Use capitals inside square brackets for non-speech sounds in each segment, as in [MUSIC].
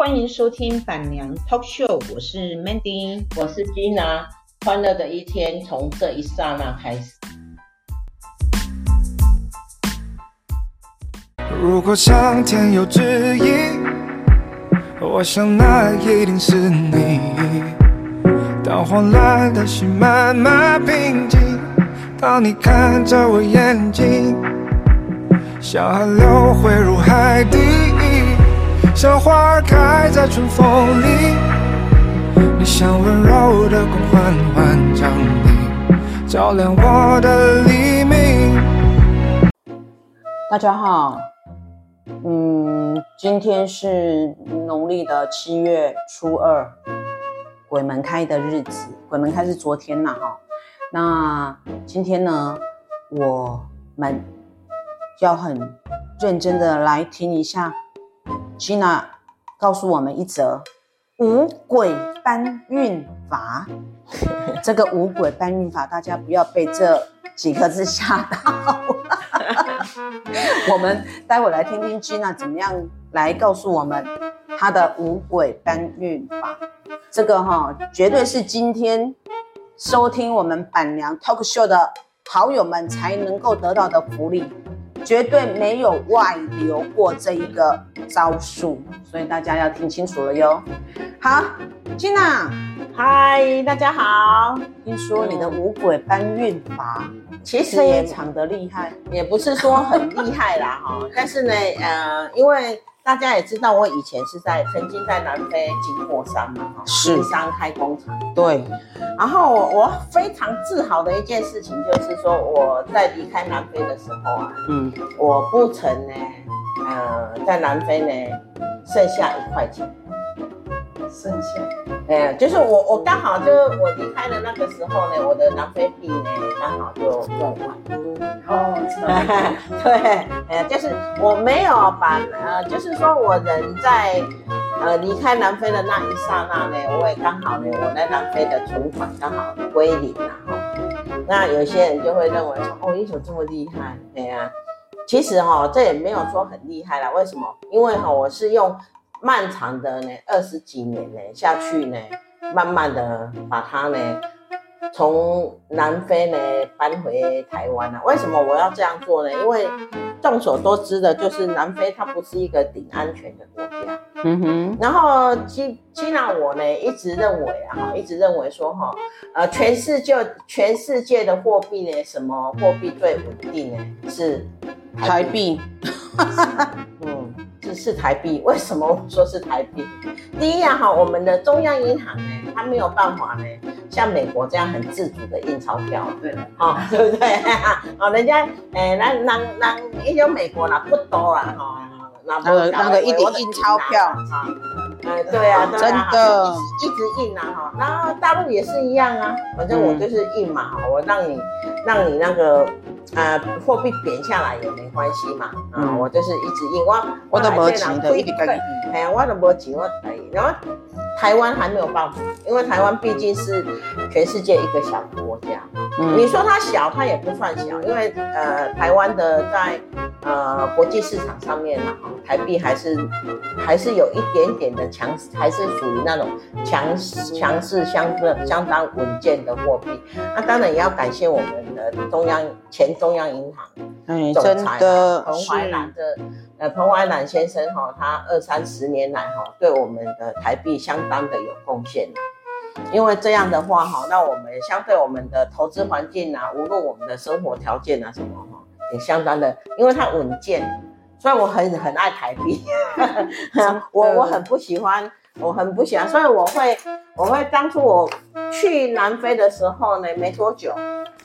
欢迎收听板娘 Talk Show，我是 Mandy，我是 Gina，欢乐的一天从这一刹那开始。如果上天有旨意，我想那一定是你。当慌乱的心慢慢平静，当你看着我眼睛，像河流汇入海底。像花儿开在春风里，你像温柔的光缓缓降临，照亮我的黎明。大家好，嗯，今天是农历的七月初二，鬼门开的日子。鬼门开是昨天呐，哈。那今天呢，我们要很认真的来听一下。Gina 告诉我们一则五鬼搬运法。[LAUGHS] 这个五鬼搬运法，大家不要被这几个字吓到。[LAUGHS] 我们待会来听听 Gina 怎么样来告诉我们她的五鬼搬运法。这个哈，绝对是今天收听我们板娘 Talk Show 的好友们才能够得到的福利。绝对没有外流过这一个招数，所以大家要听清楚了哟。好，Gina，嗨，大家好。听说你的五鬼搬运法其实非常的厉害，也不是说很厉害啦哈，但是呢，呃，因为。大家也知道，我以前是在曾经在南非经过山嘛，哈，经商开工厂。对。然后我非常自豪的一件事情，就是说我在离开南非的时候啊，嗯，我不曾呢，呃，在南非呢剩下一块钱。剩下，哎，就是我我刚好就我离开的那个时候呢，我的南非币呢刚好就用完。哦，[LAUGHS] 对，哎，就是我没有把呃，就是说我人在呃离开南非的那一刹那呢，我也刚好呢，我在南非的存款刚好归零了哈。那有些人就会认为说，哦，你怎么这么厉害？对呀，其实哈，这也没有说很厉害啦。为什么？因为哈，我是用。漫长的呢，二十几年呢下去呢，慢慢的把它呢从南非呢搬回台湾了啊。为什么我要这样做呢？因为众所周知的，就是南非它不是一个顶安全的国家。嗯哼。然后基基娜我呢一直认为啊哈，一直认为说哈，呃，全世界全世界的货币呢，什么货币最稳定呢？是台币。[LAUGHS] 嗯。是台币，为什么我说是台币？第一呀，哈，我们的中央银行呢，它没有办法呢，像美国这样很自主的印钞票，对了，哈，对不对？啊，[LAUGHS] 人家，诶，那那那，也有美国啦，不多啦，哈，那个那个一点印钞票，啊，哎，对啊，真的，一直印啊，哈，然后大陆也是一样啊，反正我就是印嘛，哈，我让你，让你那个。呃，货币贬下来也没关系嘛，啊、嗯，我就是一直印，我我都没钱的，一直可以，哎呀，我都没钱，我可以。然后台湾还没有办法，因为台湾毕竟是全世界一个小国家。嗯，你说它小，它也不算小，因为呃，台湾的在呃国际市场上面嘛，台币还是还是有一点点的强势，还是属于那种强强势相对相当稳健的货币。那当然也要感谢我们的中央前中央银行总裁彭淮南的呃彭淮南先生哈，他二三十年来哈对我们的台币相当的有贡献。因为这样的话哈，那我们相对我们的投资环境啊，无论我们的生活条件啊什么哈，也相当的，因为它稳健，所以我很很爱台币。[LAUGHS] 我我很不喜欢，我很不喜欢，所以我会我会当初我去南非的时候呢，没多久。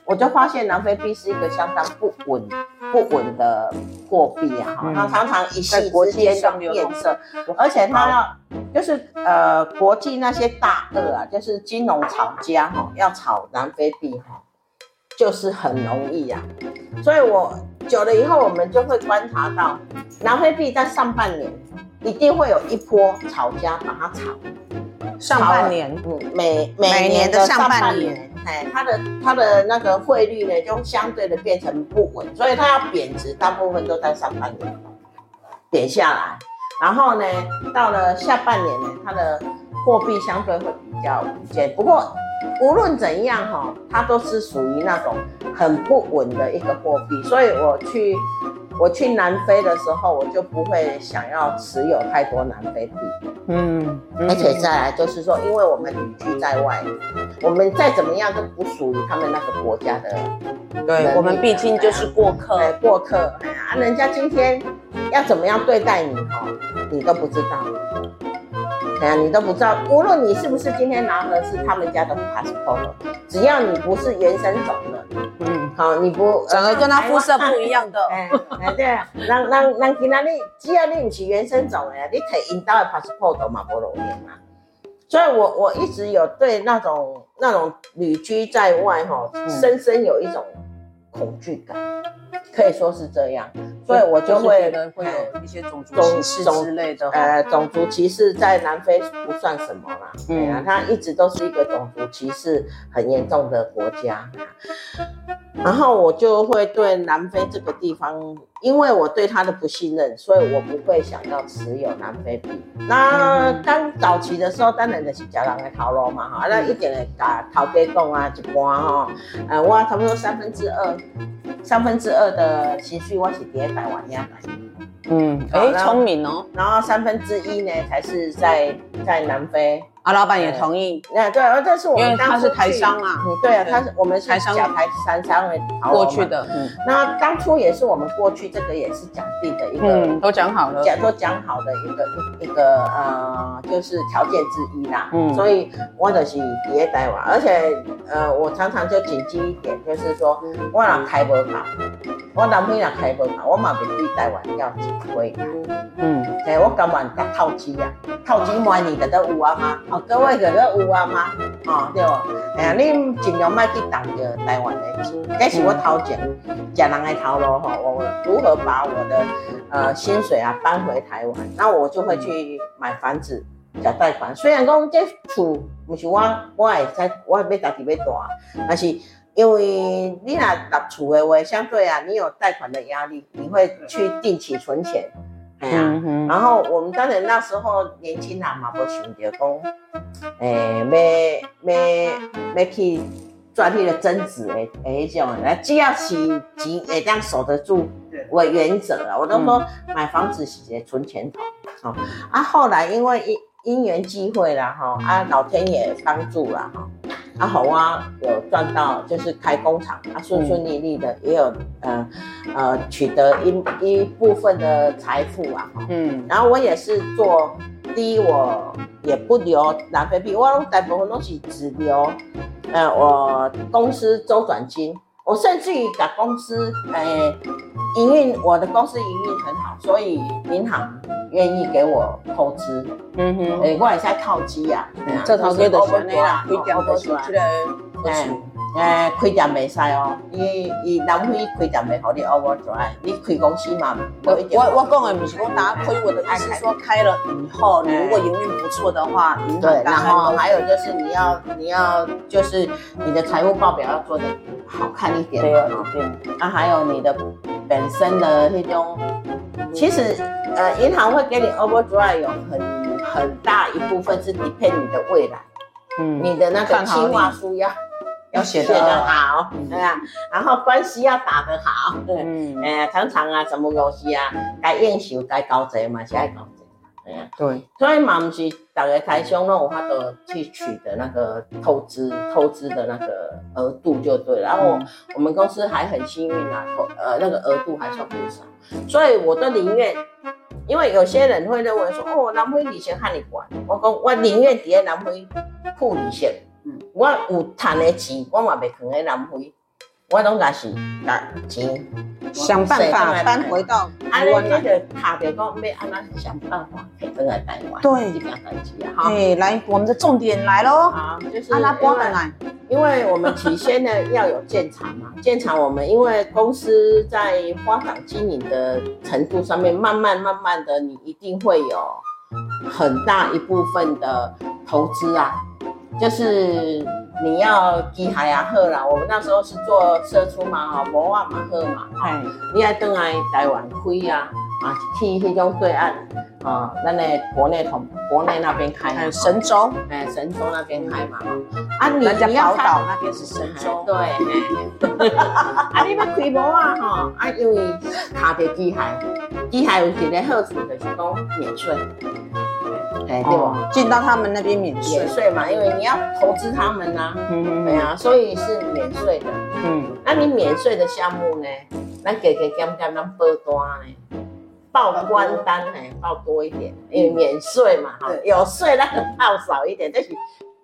我就发现南非币是一个相当不稳、不稳的货币啊！哈，它常常一夕之间就变色，而且它要就是呃，国际那些大鳄啊，就是金融炒家哈，要炒南非币哈，就是很容易啊。所以我久了以后，我们就会观察到，南非币在上半年一定会有一波炒家把它炒。上半年，嗯，每每年的上半年，哎，它的它的那个汇率呢，就相对的变成不稳，所以它要贬值，大部分都在上半年贬下来。然后呢，到了下半年呢，它的货币相对会比较稳健。不过无论怎样哈，它都是属于那种很不稳的一个货币，所以我去。我去南非的时候，我就不会想要持有太多南非币。嗯，而且再来就是说，因为我们旅居在外，我们再怎么样都不属于他们那个国家的。对，我们毕竟就是过客。哎，过客。啊，人家今天要怎么样对待你哈，你都不知道。哎呀，你都不知道，无论你是不是今天拿的是他们家的 passport，只要你不是原生种的，嗯，好，你不长得跟他肤色不一样的，哎哎，对啊，让让让其他你，只要你不是原生种的，你可以引到的 passport 都嘛不容易嘛。所以我我一直有对那种那种旅居在外哈，深深有一种恐惧感。可以说是这样，所以我就会觉得会有一些种族歧视之类的。呃，种族歧视在南非不算什么啦，嗯啊，它一直都是一个种族歧视很严重的国家。然后我就会对南非这个地方，因为我对他的不信任，所以我不会想要持有南非币。那刚早期的时候，当然就是叫人的头路嘛，哈，那一点的甲头家讲啊，一般哈，呃，我差不多三分之二。三分之二的情绪我是在台湾呀，嗯，哎，聪明哦。然后三分之一呢，才是在在南非。啊，老板也同意。那对，这是我们当他是台商嘛。嗯，对啊，他是我们是台商，台台商过去的。嗯，那当初也是我们过去，这个也是讲定的一个，都讲好了，讲都讲好的一个一一个呃，就是条件之一啦。嗯，所以我就是别台湾，而且呃，我常常就谨记一点，就是说我若开无卡，我男朋友开无卡，我嘛别对台湾要紧回。嗯，哎，我甘愿甲透支啊，透支每年的都有啊嘛。各位可都有啊吗？哦，对哦，哎呀，你尽量卖去当着台湾的，这是我头前讲人的头路哈。我如何把我的呃薪水啊搬回台湾？那我就会去买房子，缴贷款。虽然讲这厝不是我，我也在，我也要自己要大，但是因为你若入厝的话，相对啊，你有贷款的压力，你会去定期存钱。哎呀，嗯、然后我们当然那时候年轻人嘛，不想着讲，诶，要要要去赚那个增值诶诶，这种，来只要是钱会这样守得住为原则啊。我都说买房子是个存钱头，好、嗯、啊。后来因为因因缘际会啦，哈啊，老天爷帮助啦，哈。啊，好啊，有赚到，就是开工厂，啊，顺顺利利的，嗯、也有呃呃取得一一部分的财富啊，嗯，然后我也是做，第一我也不留南非币，我大部分东西只留，呃，我公司周转金，我甚至于把公司，哎、呃，营运我的公司营运很好，所以银行。愿意给我投资，嗯哼，诶，我也在靠机啊，这套机就是安尼啦，开店都是这个，诶，开店没使哦，伊伊南非开店没好，你 overdrive，你开公司嘛，我我讲的不是讲大家开，我的意思是说开了以后，你如果营运不错的话，对，然后还有就是你要你要就是你的财务报表要做的好看一点，对啊，啊，还有你的本身的那种，其实。呃，银行会给你 overdrive 有很很大一部分是 depend 你的未来，嗯，你的那个计划书要要写得好，对啊，然后关系要打得好，对，嗯，呃，常常啊，什么东西啊，该应酬该交济嘛，是爱交济，对啊，对，所以嘛，不是大家台商让我们都去取得那个投资投资的那个额度就对了，然后我们公司还很幸运啊，投呃那个额度还算不少，所以我都宁愿。因为有些人会认为说，哦，南非利息和你管，我讲我宁愿在南非付利息，嗯，我有赚的钱，我嘛袂放喺南非，我拢家是拿钱想办法搬回到台湾来。他就讲要安怎想办法可以回来台湾。对，这样子啊。好，来，我们的重点来喽。好，就是安怎搬来。因为我们起先呢要有建厂嘛，建厂我们因为公司在花岗经营的程度上面，慢慢慢慢的，你一定会有很大一部分的投资啊，就是你要机海啊好啦，我们那时候是做社出嘛，哈，无万嘛好嘛，哎，你要等来台湾开啊，啊，去迄种对岸啊，咱的国内同国内那边开嘛，神州，哎，神州那边开嘛，啊，你你要宝岛那边是神州，对，[LAUGHS] 啊，你要开摩啊，哈，啊，因为卡着机海，机海有一个好处就是讲免税，哎，对吧？进到他们那边免免税嘛，因为你要投资他们呐，嗯，对啊，所以是免税的，嗯，那你免税的项目呢，咱给给减减，咱报单呢。报关单呢，报多一点，因为免税嘛，哈，有税那个报少一点，但是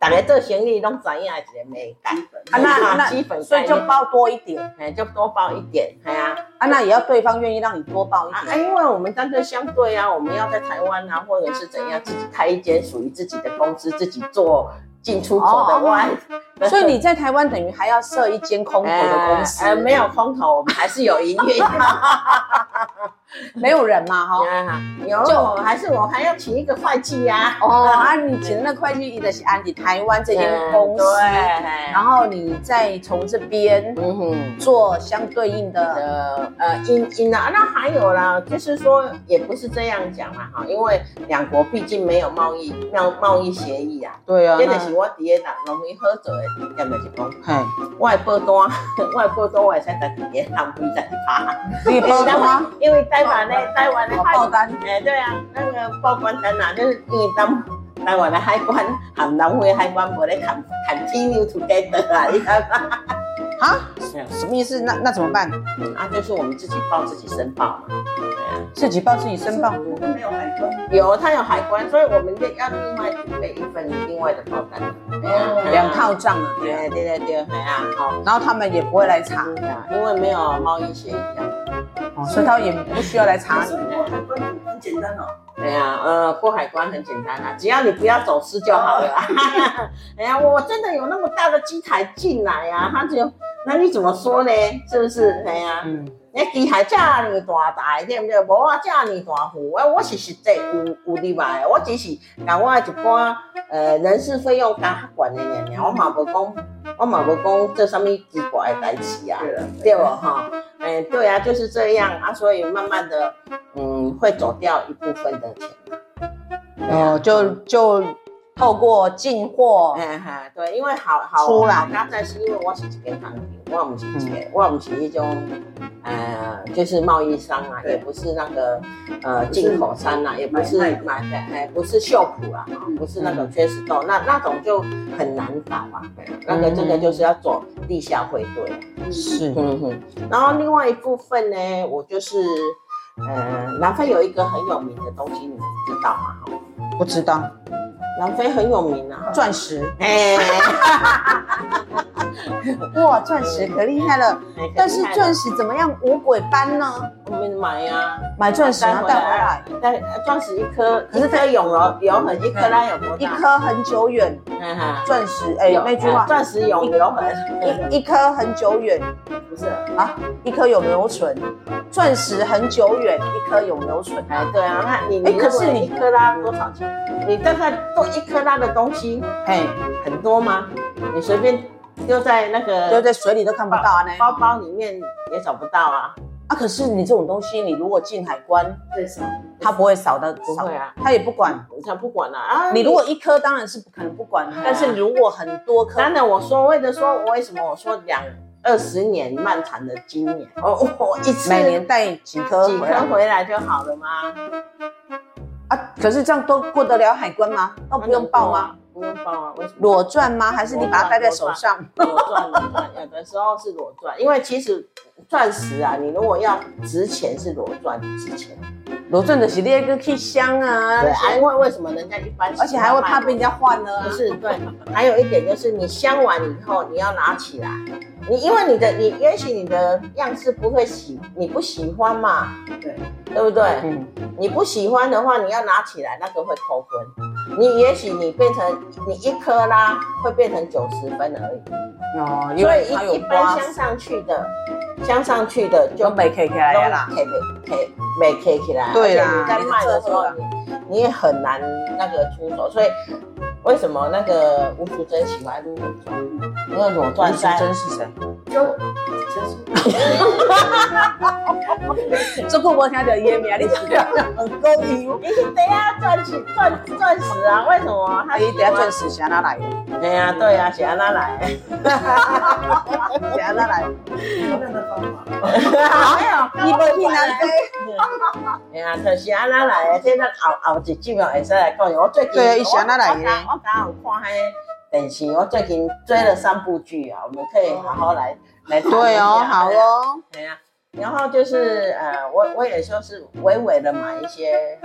大家做生意拢知影一个美感，啊那那基本，所以就包多一点，哎，就多包一点，哎呀，啊。那也要对方愿意让你多包一点，哎，因为我们单对相对啊，我们要在台湾啊，或者是怎样，自己开一间属于自己的公司，自己做进出口的外，[LAUGHS] 所以你在台湾等于还要设一间空投的公司，呃，没有空投，我们还是有营运。[LAUGHS] 没有人嘛，哈，有，就还是我还要请一个会计呀。哦，啊，你请那会计，一的是安迪台湾这间公司，对，然后你再从这边，嗯哼，做相对应的，呃，因因啊，那还有啦，就是说也不是这样讲嘛，哈，因为两国毕竟没有贸易贸贸易协议啊。对啊，真的是我第一档农民喝酒的点，就是讲，嘿，外报单，[LAUGHS] 外报单我会使在第一档不在趴，你报单吗？[LAUGHS] 因为台湾的台湾的海关，哎，对啊，那个报关单啊，就是因为当台湾的海关 [LAUGHS] 含南非海关无咧 continue together 啊，你知道吗？啊？什么意思？那那怎么办？啊，就是我们自己报自己申报嘛，自己报自己申报，我们没有海关，有他有海关，所以我们就要另外准备一份另外的报单，两套账啊，对对对对，哎呀，好，然后他们也不会来查，因为没有贸易协议啊。所以他也不需要来查过。海关很简单哦。对呀，呃，过海关很简单啊，只要你不要走私就好了。哎呀，我真的有那么大的机台进来呀，他就，那你怎么说呢？是不是？哎呀，嗯，那机还这么大台，对不对？无啊，这么大户，哎，我是实际有有例外，我只是把我一寡呃人事费用加管的尔尔，我嘛无讲，我嘛无讲这上面奇怪的代志啊，对不哈？哎，对啊，就是这样啊，所以慢慢的，嗯，会走掉一部分的钱，哦，就就透过进货，嗯哈，对，因为好好出来，刚才是因为我是一间餐厅，我不是一间，我不是一种，呃，就是贸易商啊，也不是那个呃进口商啊，也不是买的，哎，不是秀普啊，不是那个缺石豆，那那种就很难搞啊，那个这个就是要走地下汇兑。是，嗯哼，然后另外一部分呢，我就是，呃，南非有一个很有名的东西，你们知道吗？不知道，南非很有名啊，钻石，哎，[LAUGHS] 哇，钻石可厉害了，但是钻石怎么样五鬼搬呢？我们买呀，买钻石然后带回来，带钻石一颗，可是它永流流很一颗它有多大？一颗很久远，钻石，哎，那句话，钻石永流很，一一颗很久远，不是。啊，一颗永留存，钻石很久远，一颗永留存，哎，对啊，那你，哎，可是你一颗拉多少钱？你大概做一克拉的东西，哎，很多吗？你随便丢在那个丢在水里都看不到啊，那包包里面也找不到啊。啊，可是你这种东西，你如果进海关，对什么？他不会扫的，不会啊，他也不管，他不管了啊。你如果一颗，当然是不可能不管，但是如果很多颗，当然我说为了说，为什么我说两二十年漫长的经验，哦，我一次每年带几颗几颗回来就好了吗？啊，可是这样都过得了海关吗？都不用报吗？不用报啊？为什么？裸钻吗？还是你把它戴在手上？裸钻，裸钻，有的时候是裸钻，因为其实。钻石啊，你如果要值钱是裸钻值钱，裸钻的是那个去香啊。对，因为为什么人家一般，而且还会怕被人家换呢？不是，对。还有一点就是你香完以后你要拿起来，你因为你的你也许你的样式不会喜，你不喜欢嘛？对，对不对？嗯。你不喜欢的话，你要拿起来，那个会扣分。你也许你变成你一颗啦，会变成九十分而已。哦，所以一一般镶上去的。镶上去的就没 K 起来啦，没 K 没 K 起来，对啦，你在卖的时候你你也很难那个出手，所以为什么那个吴淑珍喜欢裸钻？因为裸钻，吴淑珍是谁？就真是。这个我听到伊的名，你这个很高音？你等下钻石钻钻石啊？为什么？他等下钻石是哪来的？对呀，对呀，是哪来？是哪来？什么样的？没有，你不去南非？哎呀，就是哪来的？现在后后一集嘛，会使来讲。我最近对，伊是哪来的？我刚有看迄电视，我最近追了三部剧啊，我们可以好好来来。对哦，好哦。对呀。然后就是呃，我我也就是微微的买一些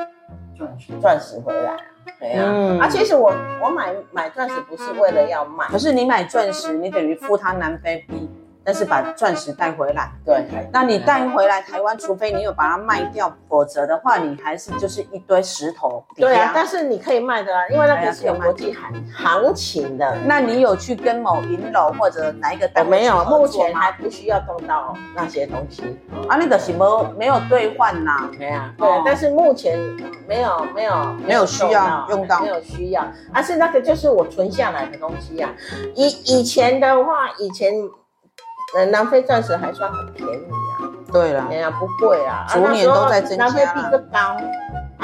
钻石钻石回来啊，对呀、啊。嗯、啊，其实我我买买钻石不是为了要卖，可是你买钻石，你等于付他南非币。但是把钻石带回来，对，那你带回来台湾，除非你有把它卖掉，否则的话，你还是就是一堆石头。对啊，但是你可以卖的啊，因为那个是有国际行行情的。那你有去跟某银楼或者哪一个单位？没有，目前还不需要动到那些东西。啊，那个什么没有兑换呐？没啊，对，但是目前没有没有没有需要用到，没有需要。而是那个就是我存下来的东西呀。以以前的话，以前。呃，南非钻石还算很便宜啊，对啦，哎呀，不贵啊，逐年都在增加，南非币更高。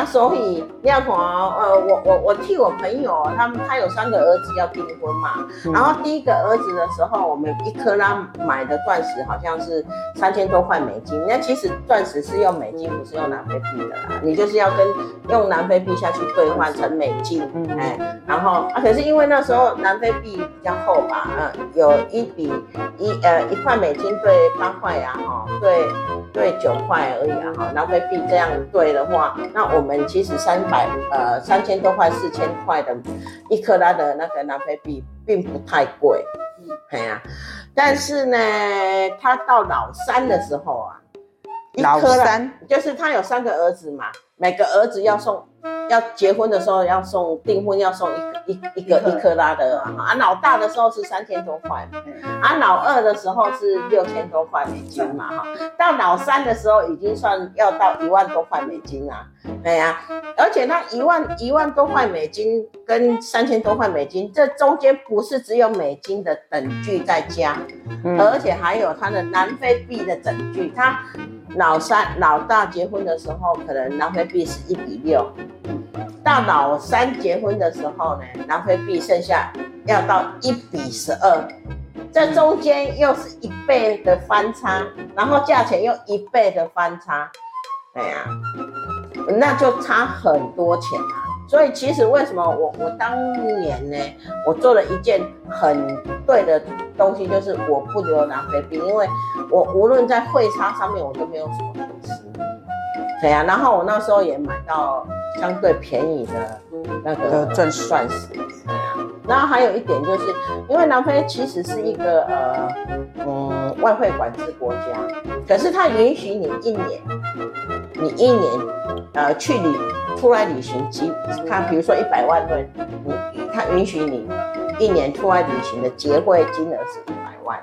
啊，所以你要看哦，呃，我我我替我朋友，他们他有三个儿子要订婚嘛，嗯、然后第一个儿子的时候，我们一克拉买的钻石好像是三千多块美金。那其实钻石是用美金，不是用南非币的啦，你就是要跟用南非币下去兑换成美金，嗯、哎，然后啊，可是因为那时候南非币比较厚吧，嗯、呃，有一比一呃一块美金兑八块呀，哈，兑兑九块而已啊，哈，南非币这样兑的话，那我。我们其实三百呃三千多块四千块的一克拉的那个南非币并不太贵，哎呀、啊，但是呢，他到老三的时候啊，老三。就是他有三个儿子嘛，每个儿子要送。要结婚的时候要送订婚要送一个一一个一克拉的啊，啊老大的时候是三千多块，啊老二的时候是六千多块美金嘛哈，到老三的时候已经算要到一万多块美金啊，对呀，而且那一万一万多块美金跟三千多块美金，这中间不是只有美金的等距在加，而且还有它的南非币的等距，它老三老大结婚的时候可能南非币是一比六。到老三结婚的时候呢，南非币剩下要到一比十二，这中间又是一倍的翻差，然后价钱又一倍的翻差，哎呀，那就差很多钱啊。所以其实为什么我我当年呢，我做了一件很对的东西，就是我不留南非币，因为我无论在汇差上面我都没有什么损失，对呀，然后我那时候也买到。相对便宜的那个钻石，钻石，对啊。然后还有一点就是，因为南非其实是一个呃嗯外汇管制国家，可是它允许你一年，你一年呃去旅出来旅行几，它比如说一百万吨，你它允许你一年出外旅行的结汇金额是一百万。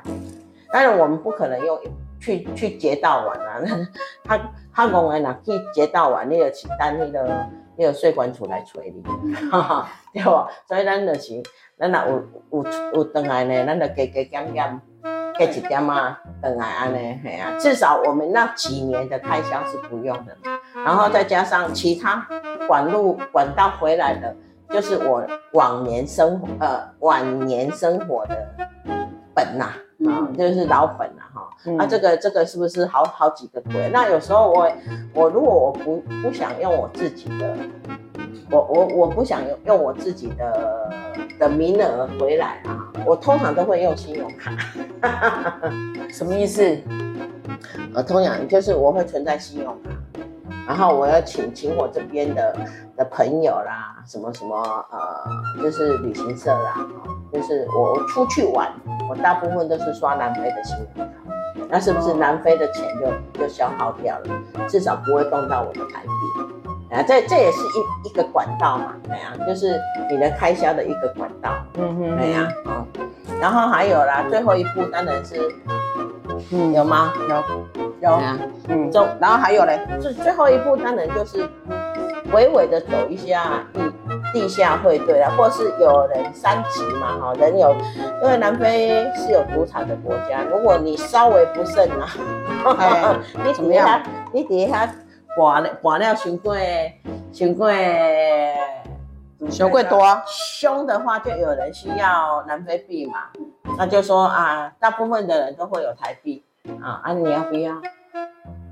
当然我们不可能用去去劫盗玩啊，[LAUGHS] 他他讲的哪去劫盗玩，你就去等那个。那个税管处来催你，[LAUGHS] 哈哈，对不？所以咱就是，咱若有有有回来呢，咱就加加减减，加一点啊，回来安尼，嘿啊，至少我们那几年的开销是不用的，然后再加上其他管路管道回来的，就是我往年生活呃晚年生活的本呐、啊，啊，就是老本呐、啊，哈，嗯、啊，这个这个是不是好好几个鬼？那有时候我我如果我不不想用我自己的，我我我不想用用我自己的的名额回来啊，我通常都会用信用卡，[LAUGHS] 什么意思？呃，[LAUGHS] 通常就是我会存在信用卡。然后我要请请我这边的的朋友啦，什么什么呃，就是旅行社啦，就是我出去玩，我大部分都是刷南非的信用卡，那是不是南非的钱就就消耗掉了？至少不会动到我的台币，啊，这这也是一一个管道嘛，对呀，就是你的开销的一个管道，嗯哼，对呀，嗯，然后还有啦，最后一步当然是，嗯，有吗？有。有，嗯，走，然后还有嘞，最最后一步当然就是，微微的走一下，地地下汇兑啊，或是有人三级嘛，哈，人有，因为南非是有赌场的国家，如果你稍微不慎啊，哎、[LAUGHS] 你底下你底下刮了刮了伤过伤过伤过多凶的话，就有人需要南非币嘛，那就说啊，大部分的人都会有台币啊，啊，你要不要？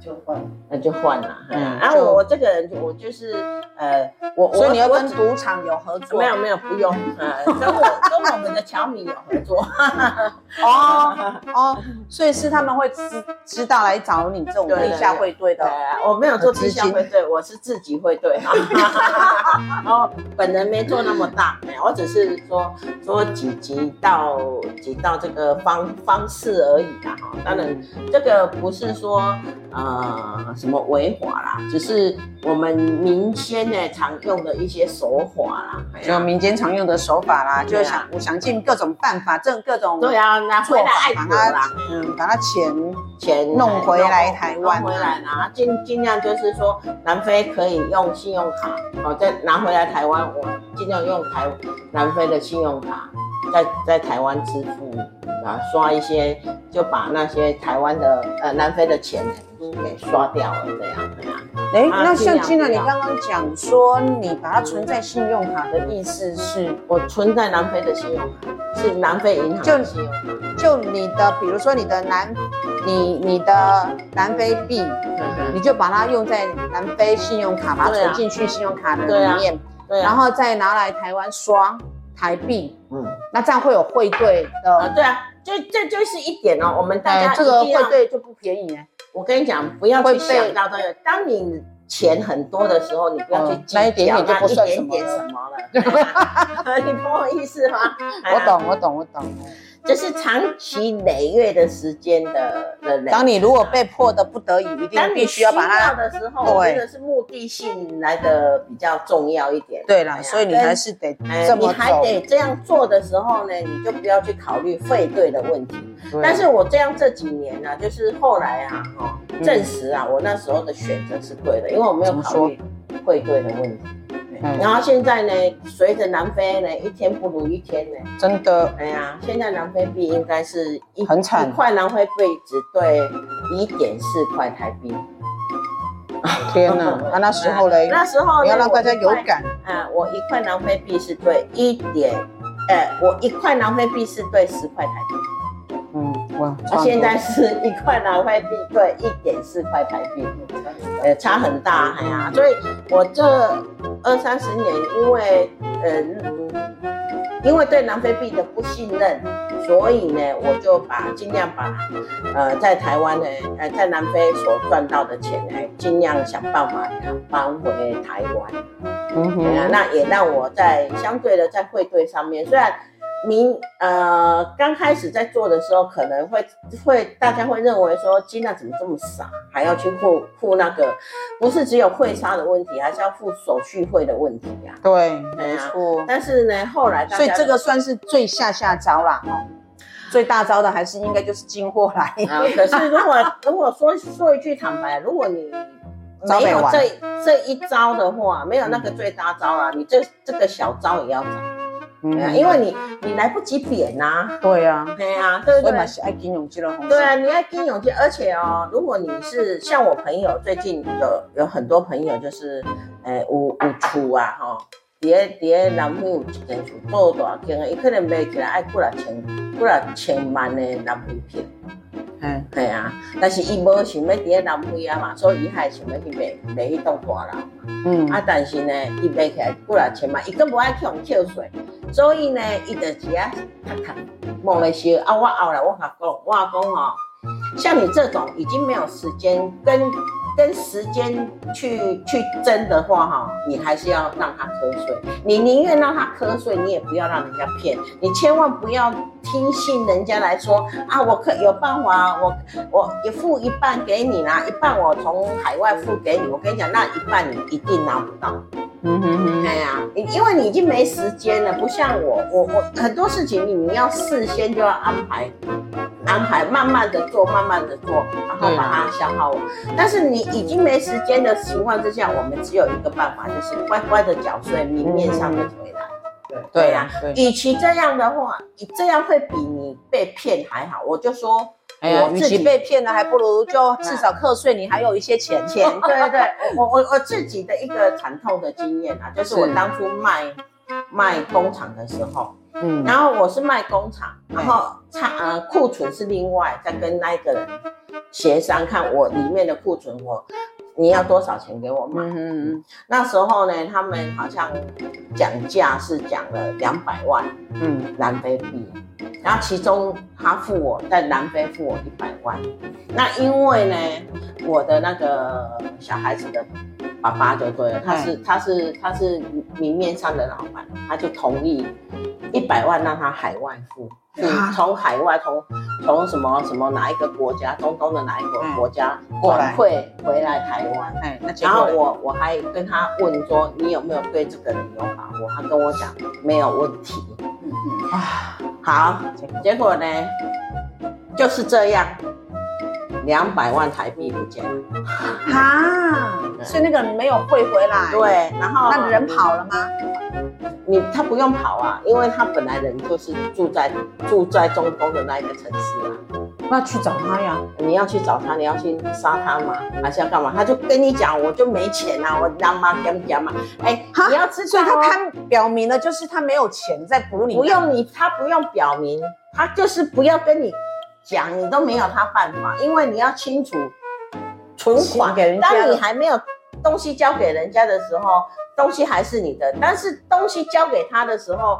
就换，那就换了。嗯，然后我这个人，我就是呃，我所以你要跟赌场有合作？没有没有，不用。呃，跟我 [LAUGHS] 跟我们的侨民有合作。[LAUGHS] 哦哦，所以是他们会知知道来找你这种地下会对的。我没有做地下会对，我是自己汇兑。然 [LAUGHS] 后本人没做那么大，没有，我只是说说几级到几到这个方方式而已啦。哈，当然这个不是说呃。呃，什么违法啦？只是我们民间呢常用的一些手法啦，就民间常用的手法啦，就想我想尽各种办法，挣各种对啊，拿回来把它嗯，把它钱钱弄回来台湾，回来拿尽尽量就是说南非可以用信用卡，好再拿回来台湾，我尽量用台南非的信用卡，在在台湾支付啊，刷一些就把那些台湾的呃南非的钱。给刷掉了，这样这样。哎、欸，那像金娜，你刚刚讲说你把它存在信用卡的意思是，我存在南非的信用卡，是南非银行的信用卡。就你的，比如说你的南，你你的南非币，嗯、你就把它用在南非信用卡，把它存进去信用卡的里面，对啊，然后再拿来台湾刷台币。嗯，那这样会有汇兑的、啊。对啊，就这就是一点哦，我们大家、欸、这个汇兑就不便宜哎。我跟你讲，不要去想到这个。当你钱很多的时候，你不要去计较那一点点就不算什么了。[LAUGHS] 你懂我意思吗？我懂，我懂，我懂。这是长期累月的时间的的累。当你如果被迫的不得已，一定必须要把它的时候，我觉得是目的性来的比较重要一点。对啦，所以你还是得这么你还得这样做的时候呢，你就不要去考虑汇兑的问题。但是我这样这几年呢，就是后来啊，哈，证实啊，我那时候的选择是对的，因为我没有考虑汇兑的问题。然后现在呢，随着南非呢一天不如一天呢，真的，哎呀，现在南非币应该是一很惨，一块南非币只兑一点四块台币。天哪，[LAUGHS] 啊那时候嘞，那时候你要让大家有感，啊，我一块南非币是对一点，哎，我一块南非币是兑十块台币。嗯，哇，现在是一块南非币兑一点四块台币，呃，差很大，哎呀，所以我这二三十年，因为呃，因为对南非币的不信任，所以呢，我就把尽量把呃在台湾呢，呃在南非所赚到的钱呢，尽量想办法搬回台湾。嗯哼，那也让我在相对的在汇兑上面，虽然。明呃，刚开始在做的时候，可能会会大家会认为说，金娜怎么这么傻，还要去付付那个，不是只有汇差的问题，还是要付手续费的问题呀、啊？对，没错。但是呢，后来大家所以这个算是最下下招啦，最大招的还是应该就是进货来。啊、可是如果如果说说一句坦白，如果你没有这这一招的话，没有那个最大招啊，你这这个小招也要找。因为你你来不及扁呐。对呀，对呀，对不对？爱金融机了。对啊，你爱金融机，而且哦，如果你是像我朋友，最近有有很多朋友就是，诶，有有厝啊，吼，伫个伫个南非有一间厝做大间的，伊可能卖起来爱几若千几若千万的南非片。嗯，系啊，但是伊无想要伫个南非啊嘛，所以伊还想要去卖卖迄栋大楼嘛。嗯，啊，但是呢，伊卖起来几若千万，伊更无爱去用跳水。所以呢，伊就是啊，看看摸了些啊，我后来我甲讲，我讲哦，像你这种已经没有时间跟跟时间去去争的话哈，你还是要让他瞌睡。你宁愿让他瞌睡，你也不要让人家骗。你千万不要听信人家来说啊，我可有办法，我我也付一半给你啦，一半我从海外付给你。我跟你讲，那一半你一定拿不到。嗯哼哼，哎呀，因为你已经没时间了，不像我，我我很多事情你你要事先就要安排。安排慢慢的做，慢慢的做，然后把它消耗完。但是你已经没时间的情况之下，我们只有一个办法，就是乖乖的缴税，明面上的回来。对对呀，与其这样的话，你这样会比你被骗还好。我就说，哎呀，与其被骗了，还不如就至少课税，你还有一些钱 [LAUGHS] 钱。对对对，我我我自己的一个惨痛的经验啊，就是我当初卖卖工厂的时候。嗯，然后我是卖工厂，然后差呃库存是另外再跟那个人协商，看我里面的库存我你要多少钱给我买。嗯嗯，那时候呢，他们好像讲价是讲了两百万，嗯，南非币，然后其中他付我在南非付我一百万，那因为呢，我的那个小孩子的。爸爸就对了，他是他是他是明面上的老板，他就同意一百万让他海外付，从海外从从什么什么哪一个国家，中东的哪一个国家转会回来台湾。哎，然后我我还跟他问说，你有没有对这个人有把握？他跟我讲没有问题。啊，好，结果呢就是这样。两百万台币不见了，哈，所以那个人没有汇回来。对，然后那人跑了吗？你他不用跑啊，因为他本来人就是住在住在中东的那一个城市啊。那去找他呀？你要去找他，你要去杀他吗？还是要干嘛？他就跟你讲，我就没钱啊，我让妈讲讲嘛。哎，你要知道，所以他他表明了，就是他没有钱在补你。不用你，他不用表明，他就是不要跟你。讲你都没有他办法，因为你要清楚存款给人家。当你还没有东西交给人家的时候，东西还是你的；但是东西交给他的时候，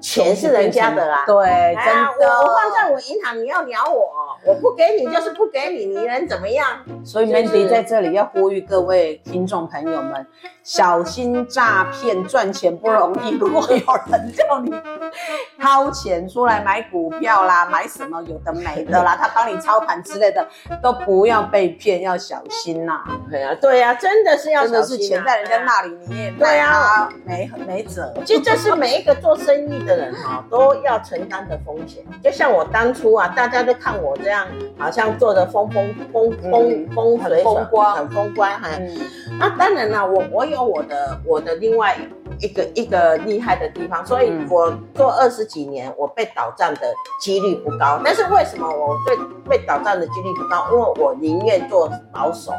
钱是人家的啦。对，真的。我放在我银行，你要鸟我，我不给你就是不给你，你能怎么样？所以 Mandy 在这里要呼吁各位听众朋友们，小心诈骗，赚钱不容易。如果有人叫你掏钱出来买股票啦，买什么有的没的啦，[LAUGHS] 他帮你操盘之类的，都不要被骗，要小心呐。对呀，对呀，真的是要小心。真的是钱在人家那里，你也对啊，没没辙。其实这是每一个做生意的人哈，都要承担的风险。就像我当初啊，大家都看我这样，好像做的风风风风风水风光，很风光哈。那当然了，我我有我的我的另外。一个一个厉害的地方，所以我做二十几年，我被倒账的几率不高。但是为什么我对被倒账的几率不高？因为我宁愿做保守。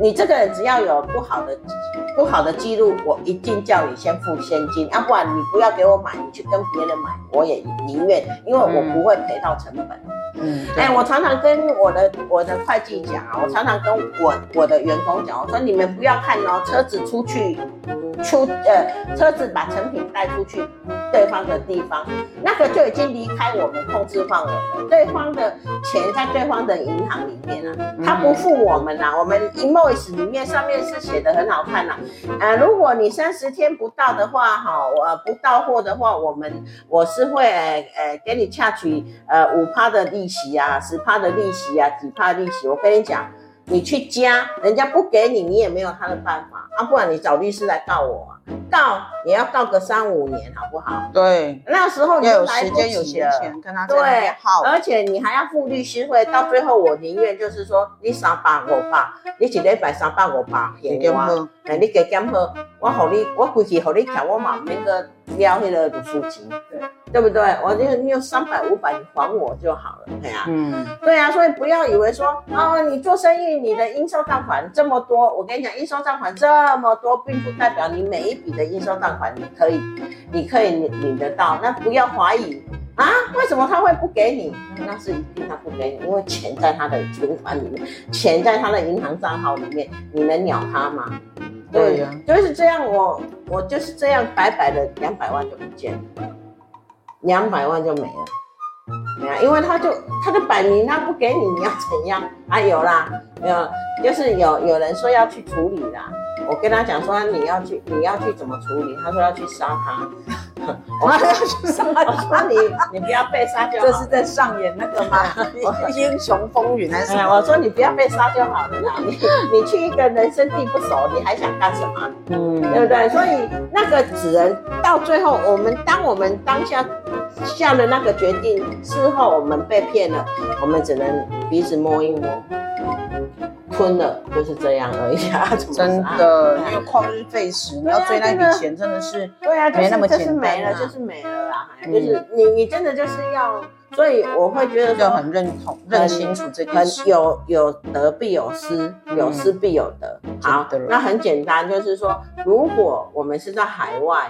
你这个人只要有不好的不好的记录，我一定叫你先付现金，要不然你不要给我买，你去跟别人买，我也宁愿，因为我不会赔到成本。嗯，哎、欸，我常常跟我的我的会计讲啊，我常常跟我我的员工讲，我说你们不要看哦，车子出去。出呃，车子把成品带出去对方的地方，那个就已经离开我们控制范围了。对方的钱在对方的银行里面啊，他不付我们啊。我们 invoice 里面上面是写的很好看呐、啊。呃，如果你三十天不到的话，哈，我不到货的话，我们我是会呃呃给你掐取呃五趴的利息啊，十趴的利息啊，几趴利息。我跟你讲。你去加，人家不给你，你也没有他的办法啊，不然你找律师来告我，告也要告个三五年，好不好？对，那时候你就来不及了，有时间有闲钱跟他对，而且你还要付律师费，到最后我宁愿就是说，你三百五百，你一礼拜三百五百，给我，哎，你给减好，我好你，我回去好你调，我嘛免个撩那个律师钱。对。对不对？我就你有三百五百，你还我就好了，对呀、啊。嗯，对啊，所以不要以为说啊、哦，你做生意，你的应收账款这么多，我跟你讲，应收账款这么多，并不代表你每一笔的应收账款你可以，你可以领领得到。那不要怀疑啊，为什么他会不给你？那是一定他不给你，因为钱在他的存款里面，钱在他的银行账号里面，你能鸟他吗？对呀、啊，就是这样，我我就是这样白白的两百万就不见了。两百万就没了，没啊，因为他就他就摆明他不给你，你要怎样？啊，有啦，有，就是有有人说要去处理啦。我跟他讲说你要去你要去怎么处理？他说要去杀他，[LAUGHS] 我要去杀，[LAUGHS] 我说你你不要被杀就好。这是在上演那个吗？[LAUGHS] 英雄风云还是什么？我说你不要被杀就好了啦。你你去一个人生地不熟，你还想干什么？嗯，对不对？所以那个只能到最后，我们当我们当下下了那个决定，事后我们被骗了，我们只能彼此摸一摸。吞了就是这样而已啊！真的，因为旷日费时，你要追那笔钱真的是对啊，没那么简单，就是没了，就是没了啦。就是你，你真的就是要，所以我会觉得就很认同、认清楚这件事。有有得必有失，有失必有得。好，那很简单，就是说，如果我们是在海外。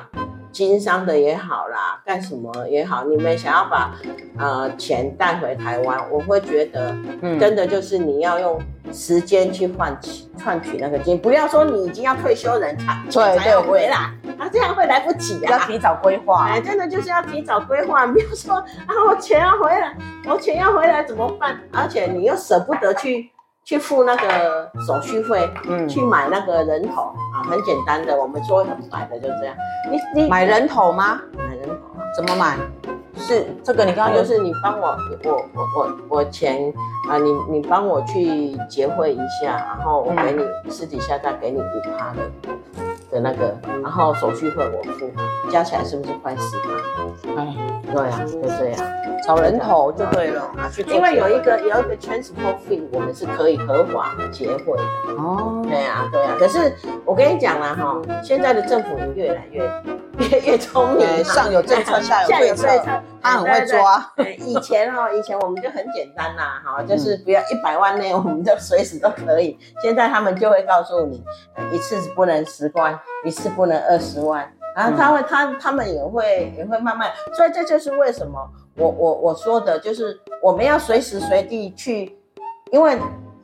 经商的也好啦，干什么也好，你们想要把呃钱带回台湾，我会觉得，真的就是你要用时间去换取换取那个金，不要说你已经要退休人才才才要回来，啊这样会来不及啊，要提早规划，哎，真的就是要提早规划，不要说啊我钱要回来，我钱要回来怎么办？而且你又舍不得去。去付那个手续费，嗯，去买那个人头啊，很简单的，我们说很白的就这样。你你买人头吗？买人头啊？怎么买？是这个，你刚刚就是你帮我，我我我我钱啊，你你帮我去结汇一下，然后我给你私底下再给你五趴的。的那个，然后手续费我付，加起来是不是快十万？哎，对啊，就这样，找人头就对了。因为有一个有一个 transport fee，我们是可以合法结汇的。哦，对啊，对啊。可是我跟你讲了哈，现在的政府也越来越越越聪明，上有政策，下有 [LAUGHS] 对策，他很会抓。以前哈，以前我们就很简单呐，哈，就是不要一百万内，我们就随时都可以。现在他们就会告诉你，一次不能十万。一次不能二十万，然后他会，他他们也会也会慢慢，所以这就是为什么我我我说的，就是我们要随时随地去，因为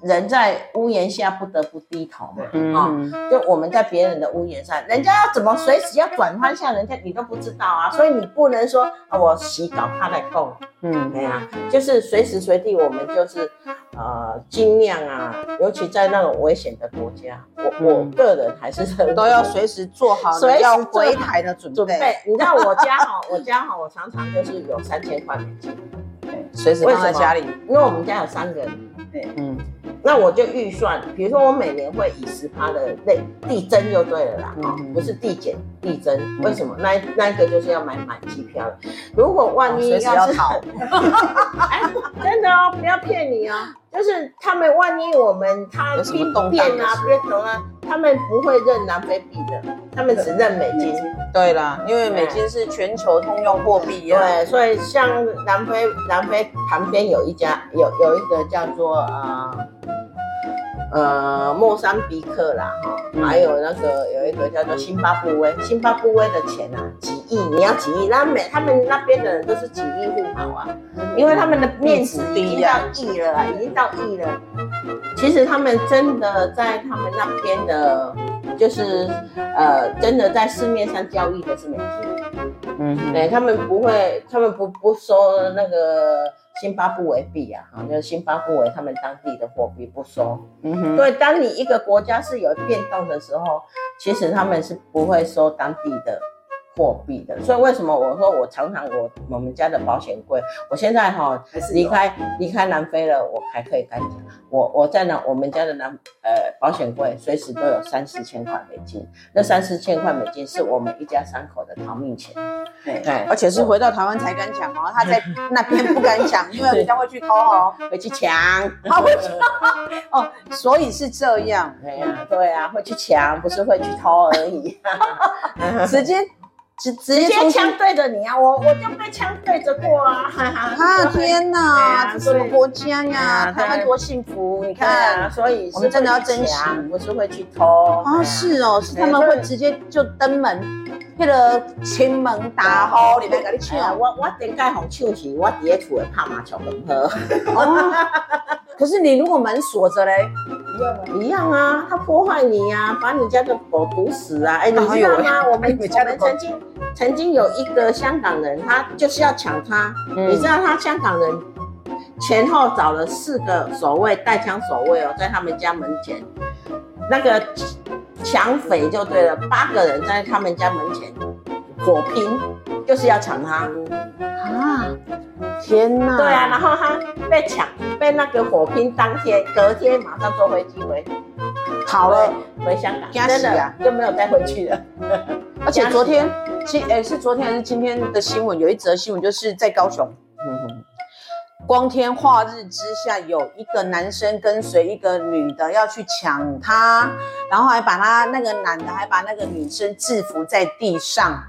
人在屋檐下不得不低头嘛，啊、嗯，就我们在别人的屋檐上，人家要怎么随时要转方向，人家你都不知道啊，所以你不能说啊，我洗澡他来动，嗯，对啊，就是随时随地我们就是。呃，尽量啊，尤其在那种危险的国家，我我个人还是都要随时做好要回台的准备。你知道我家哈，[LAUGHS] 我家哈，我常常就是有三千块美金，对，随时放在家里，因为我们家有三个人，对，嗯。那我就预算，比如说我每年会以十趴的那递增就对了啦，嗯、不是递减递增。为什么？那那一个就是要买买机票的。如果万一要是，[LAUGHS] 真的哦，不要骗你哦，就是他们万一我们他兵变啊，别走啊，他们不会认南非币的，他们只认美金。对啦，因为美金是全球通用货币。对，所以像南非南非旁边有一家有有一个叫做呃。呃，莫桑比克啦，哈，还有那个有一个叫做辛巴布威，辛巴布威的钱啊，几亿，你要几亿，那每他们那边的人都是几亿富豪啊，因为他们的面值已经到亿了啦，已经到亿了。其实他们真的在他们那边的，就是呃，真的在市面上交易的是美金，嗯，对，他们不会，他们不不收那个。辛巴布韦币啊，哈，就是津巴布韦他们当地的货币不收。嗯哼，对，当你一个国家是有变动的时候，其实他们是不会收当地的。货币的，所以为什么我说我常常我我们家的保险柜，我现在哈离开离开南非了，我还可以敢讲，我我在那我们家的南呃保险柜随时都有三四千块美金，那三四千块美金是我们一家三口的逃命钱，对对，而且是回到台湾才敢讲哦，他在那边不敢讲，因为人家会去偷哦，会去抢，[LAUGHS] 哦，所以是这样，对呀对啊，会去抢，不是会去偷而已，[LAUGHS] 直接。直直接枪对着你啊！我我就被枪对着过啊！哈哈！天哪，这什么国家呀？台湾多幸福！你看，所以我们真的要珍惜，我是会去偷啊？是哦，是他们会直接就登门，那个前门大户里面给你抢。我我顶盖红手时，我底下厝会拍麻将喝。[LAUGHS] 可是你如果门锁着嘞？一样啊，他破坏你呀、啊，把你家的狗毒死啊！哎，你知道吗？我们我们曾经曾经有一个香港人，他就是要抢他，嗯、你知道他香港人前后找了四个守卫，带枪守卫哦，在他们家门前，那个抢匪就对了，八个人在他们家门前火拼。就是要抢他啊！天哪！对啊，然后他被抢，被那个火拼当天，隔天马上坐飞机回，好了，回香港，真的就没有再回去了。[LAUGHS] 而且昨天，今哎是昨天还是今天的新闻？有一则新闻就是在高雄。光天化日之下，有一个男生跟随一个女的要去抢她，然后还把他那个男的还把那个女生制服在地上，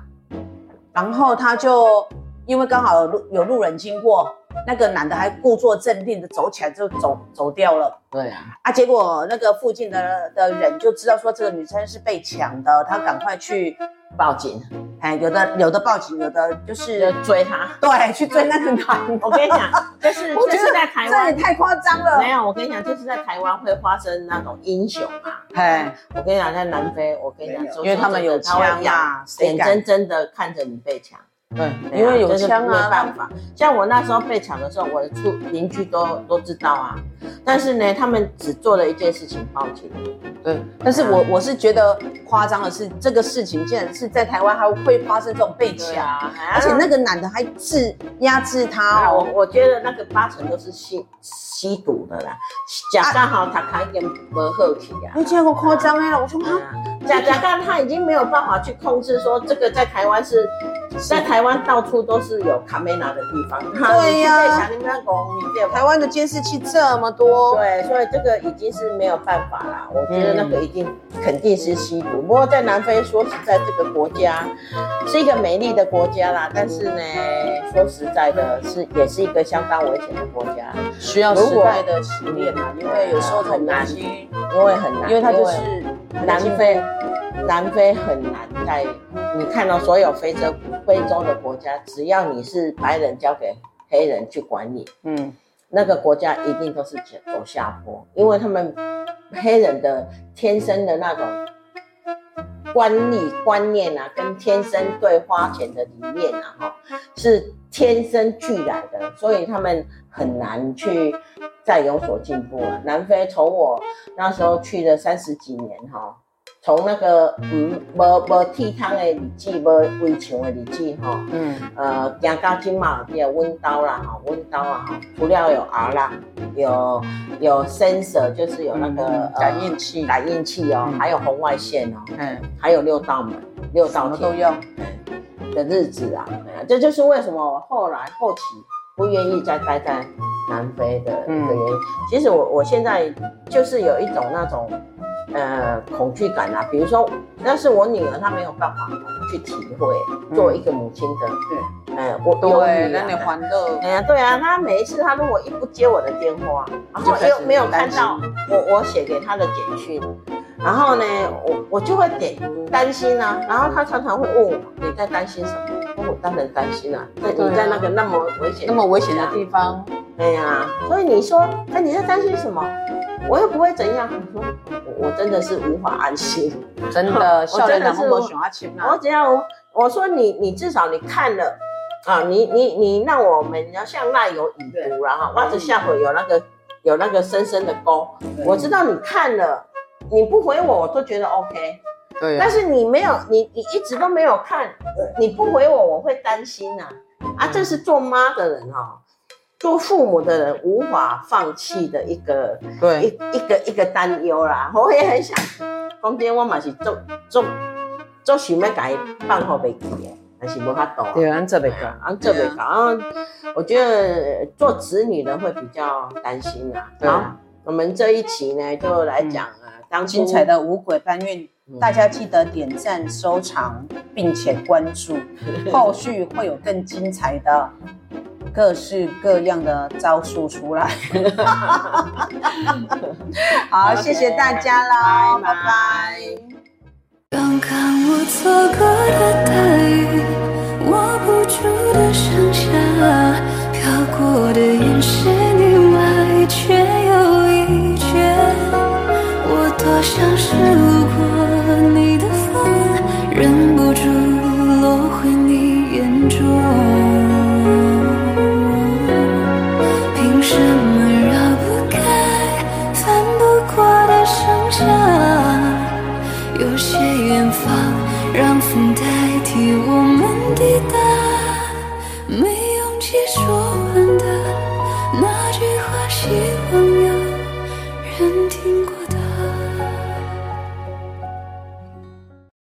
然后他就因为刚好有路有路人经过，那个男的还故作镇定的走起来就走走掉了。对啊，啊，结果那个附近的的人就知道说这个女生是被抢的，他赶快去。报警，哎，有的有的报警，有的就是就追他，对，去追那个男。我跟你讲，就是 [LAUGHS] 就是在台湾，这也太夸张了。没有，我跟你讲，就是在台湾会发生那种英雄啊。哎，我跟你讲，在南非，我跟你讲，因为他们有枪啊，眼睁睁的看着你被抢。对，因为有枪啊，没办法。像我那时候被抢的时候，我的邻邻居都都知道啊。但是呢，他们只做了一件事情，报警。对，但是我我是觉得夸张的是，这个事情竟然是在台湾还会发生这种被抢，而且那个男的还制压制他。我我觉得那个八成都是吸吸毒的啦，假刚好他开点不好奇啊。你这样夸张哎，我说啊，假假刚他已经没有办法去控制，说这个在台湾是。在台湾到处都是有卡梅拉的地方，对呀、啊，台湾的监视器这么多，对，所以这个已经是没有办法啦。我觉得那个一定肯定是吸毒。不过在南非，说实在，这个国家是一个美丽的国家啦，但是呢，说实在的，是也是一个相当危险的国家，需要时代的洗练啊，因为有时候很难，因为很难，因为它就是南非。南非很难在你看到所有非洲非洲的国家，只要你是白人交给黑人去管理，嗯，那个国家一定都是走下坡，因为他们黑人的天生的那种观念观念啊，跟天生对花钱的理念啊，哈，是天生俱来的，所以他们很难去再有所进步了。南非从我那时候去了三十几年，哈。从那个嗯，无无剃汤的日子，无围墙的日子，哈，嗯，呃，行到今嘛，有温刀啦，哈，温刀啊，哈，除了有 R 啦，有有 sensor，就是有那个感应器，感应器哦，还有红外线哦，嗯，还有六道门，六道都要的日子啊，这就是为什么我后来后期不愿意再待在南非的一个原因。其实我我现在就是有一种那种。呃，恐惧感啊，比如说，但是我女儿她没有办法去体会，作为一个母亲的，对，哎，我对，那你欢乐，哎呀，对啊，她每一次她如果一不接我的电话，然后又没有看到我我写给她的简讯，然后呢，我我就会点担心啊，然后她常常会问我，你在担心什么？我当然担心啊，在你在那个那么危险、那么危险的地方，哎呀，所以你说，哎，你在担心什么？我又不会怎样，我说我真的是无法安心，真的，我真的是我我只要我说你你至少你看了啊，你你你让我们要像赖有已读然后袜子下回有那个有那个深深的沟，我知道你看了，你不回我我都觉得 OK，对，但是你没有你你一直都没有看，你不回我我会担心呐，啊，这是做妈的人哈。做父母的人无法放弃的一个，对，一一个一个担忧啦。[LAUGHS] 我也很想，讲真，我嘛是做做做什么改办好袂记的，但是无法度。对，俺这边搞，俺这边搞。我觉得做子女的会比较担心啊。好，我们这一期呢就来讲啊，当精彩的五鬼搬运，大家记得点赞、收藏，并且关注，[LAUGHS] 后续会有更精彩的。各式各样的招数出来，[LAUGHS] 好，Okay. 谢谢大家喽，拜拜。刚刚我错过的大雨，握不住的盛夏，飘过的眼是你爱，却又一绝。我多想是